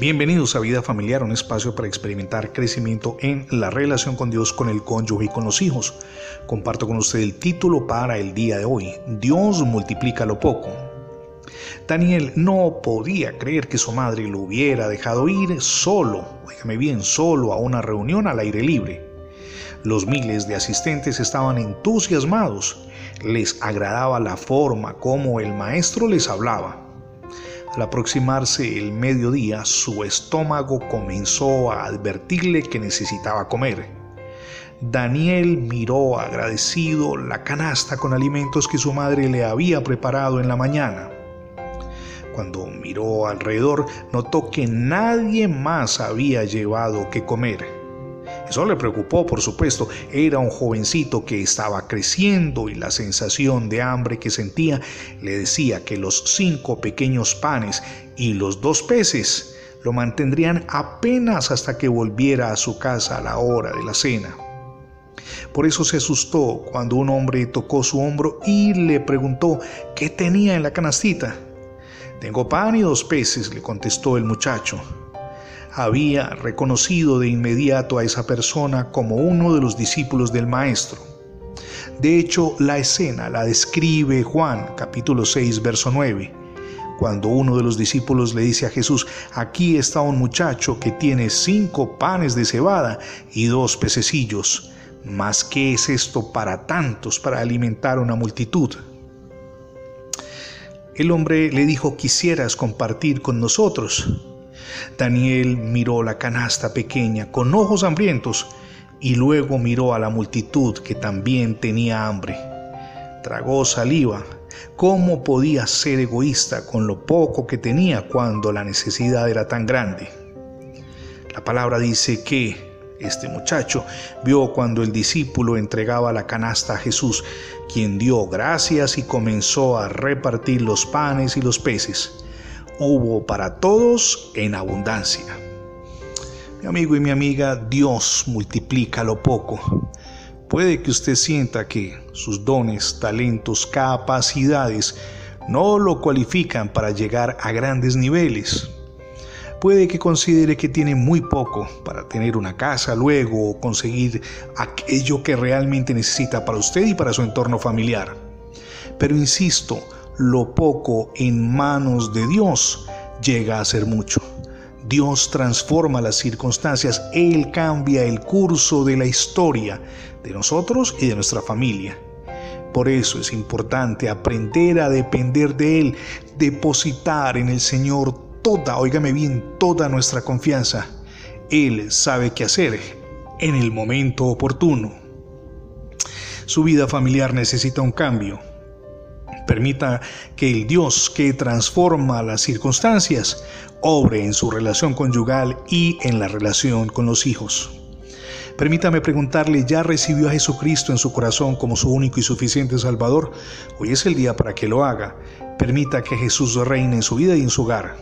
Bienvenidos a Vida Familiar, un espacio para experimentar crecimiento en la relación con Dios, con el cónyuge y con los hijos. Comparto con usted el título para el día de hoy. Dios multiplica lo poco. Daniel no podía creer que su madre lo hubiera dejado ir solo, oígame bien, solo a una reunión al aire libre. Los miles de asistentes estaban entusiasmados, les agradaba la forma como el maestro les hablaba. Al aproximarse el mediodía, su estómago comenzó a advertirle que necesitaba comer. Daniel miró agradecido la canasta con alimentos que su madre le había preparado en la mañana. Cuando miró alrededor, notó que nadie más había llevado que comer. Eso le preocupó, por supuesto. Era un jovencito que estaba creciendo y la sensación de hambre que sentía le decía que los cinco pequeños panes y los dos peces lo mantendrían apenas hasta que volviera a su casa a la hora de la cena. Por eso se asustó cuando un hombre tocó su hombro y le preguntó qué tenía en la canastita. Tengo pan y dos peces, le contestó el muchacho había reconocido de inmediato a esa persona como uno de los discípulos del Maestro. De hecho, la escena la describe Juan capítulo 6, verso 9, cuando uno de los discípulos le dice a Jesús, aquí está un muchacho que tiene cinco panes de cebada y dos pececillos, mas ¿qué es esto para tantos para alimentar una multitud? El hombre le dijo, quisieras compartir con nosotros. Daniel miró la canasta pequeña con ojos hambrientos y luego miró a la multitud que también tenía hambre. Tragó saliva. ¿Cómo podía ser egoísta con lo poco que tenía cuando la necesidad era tan grande? La palabra dice que este muchacho vio cuando el discípulo entregaba la canasta a Jesús, quien dio gracias y comenzó a repartir los panes y los peces hubo para todos en abundancia. Mi amigo y mi amiga, Dios multiplica lo poco. Puede que usted sienta que sus dones, talentos, capacidades no lo cualifican para llegar a grandes niveles. Puede que considere que tiene muy poco para tener una casa luego o conseguir aquello que realmente necesita para usted y para su entorno familiar. Pero insisto, lo poco en manos de Dios llega a ser mucho. Dios transforma las circunstancias, Él cambia el curso de la historia de nosotros y de nuestra familia. Por eso es importante aprender a depender de Él, depositar en el Señor toda, óigame bien, toda nuestra confianza. Él sabe qué hacer en el momento oportuno. Su vida familiar necesita un cambio Permita que el Dios que transforma las circunstancias obre en su relación conyugal y en la relación con los hijos. Permítame preguntarle, ¿ya recibió a Jesucristo en su corazón como su único y suficiente Salvador? Hoy es el día para que lo haga. Permita que Jesús reine en su vida y en su hogar.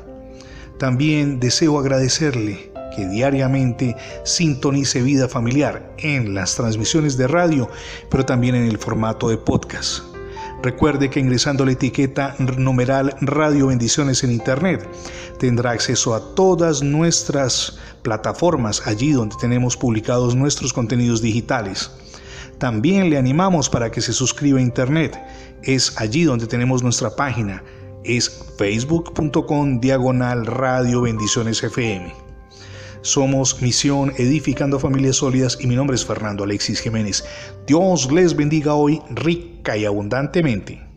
También deseo agradecerle que diariamente sintonice vida familiar en las transmisiones de radio, pero también en el formato de podcast. Recuerde que ingresando la etiqueta numeral Radio Bendiciones en Internet tendrá acceso a todas nuestras plataformas allí donde tenemos publicados nuestros contenidos digitales. También le animamos para que se suscriba a Internet. Es allí donde tenemos nuestra página. Es facebook.com diagonal Radio Bendiciones FM. Somos Misión Edificando Familias Sólidas y mi nombre es Fernando Alexis Jiménez. Dios les bendiga hoy y abundantemente.